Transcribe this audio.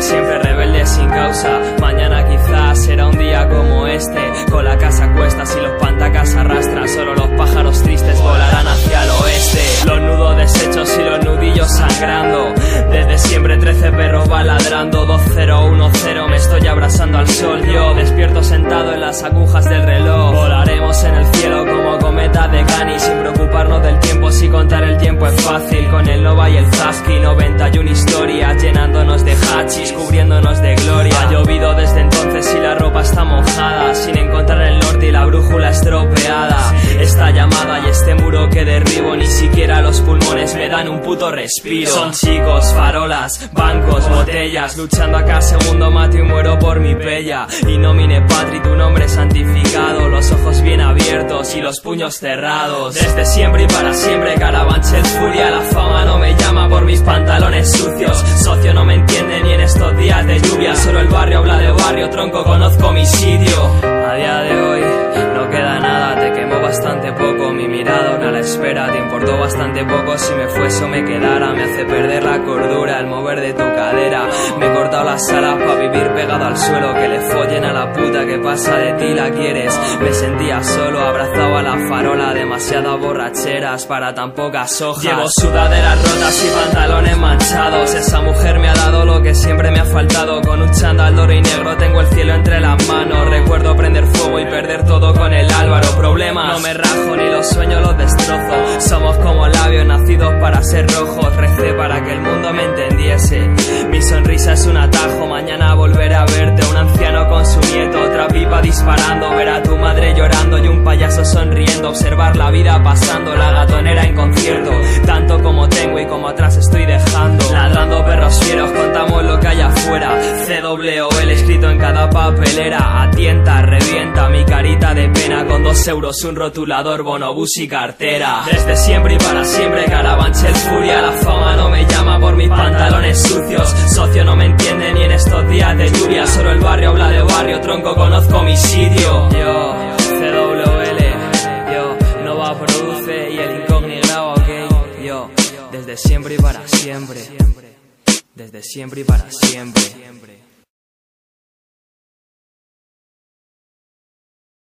siempre rebelde sin causa. Mañana quizás será un día como este, con la casa cuestas y los pantacas arrastran. Solo los pájaros tristes volarán hacia el oeste. Los nudos deshechos y los nudillos sangrando. Desde siempre 13 perros va ladrando. 2010 me estoy abrazando al sol. Yo despierto sentado en las agujas del reloj. Volaremos en el cielo como cometa de Gani sin preocuparnos del tiempo tiempo fácil, con el Nova y el Zaski, 91 historias llenándonos de hachis, cubriéndonos de gloria. Ha llovido desde entonces y la ropa está mojada, sin encontrar el norte y la brújula estropeada. Esta llamada y este muro que derribo, ni siquiera los pulmones me dan un puto respiro. Son chicos, farolas, bancos, botellas, luchando a cada segundo mato y muero por mi bella. Y nomine patri, tu nombre santificado, los ojos y los puños cerrados. Desde siempre y para siempre, Carabanchel furia, la fama no me llama por mis pantalones sucios. Socio no me entiende ni en estos días de lluvia, solo el barrio habla de barrio, tronco conozco mi sitio. A día de espera, te importó bastante poco. Si me fuese o me quedara, me hace perder la cordura el mover de tu cadera, me he cortado las alas para vivir pegado al suelo, que le follen a la puta que pasa de ti la quieres, me sentía solo, abrazado a la farola, demasiadas borracheras para tan pocas hojas, llevo sudaderas rotas y pantalones manchados, esa mujer me ha dado lo que siempre me ha faltado, con un chándal dorado y negro tengo el cielo entre las manos, recuerdo prender fuego y perder todo con el Álvaro, problemas, no me rajo los sueños los destrozo, somos como labios nacidos para ser rojos, recé para que el mundo me entendiese, mi sonrisa es un atajo, mañana volveré a verte, un anciano con su nieto, otra pipa disparando, ver a tu madre llorando y un payaso sonriendo, observar la vida pasando, la gatonera en concierto, tanto como tengo y como atrás estoy dejando, ladrando perros fieros, contamos lo que hay afuera, CWL escrito en cada papelera, atienta, revienta mi carita de pena, con dos euros un rotulador, bonobús y cartera, desde siempre y para siempre, Carabanchel furia, la fama no me llama por mis pantalones sucios, socio no me entiende ni en estos días de lluvia, solo el barrio habla de barrio, tronco conozco mi sitio, yo, CWL, yo, Nova produce y el incógnito ok, yo, desde siempre y para siempre, desde siempre y para siempre.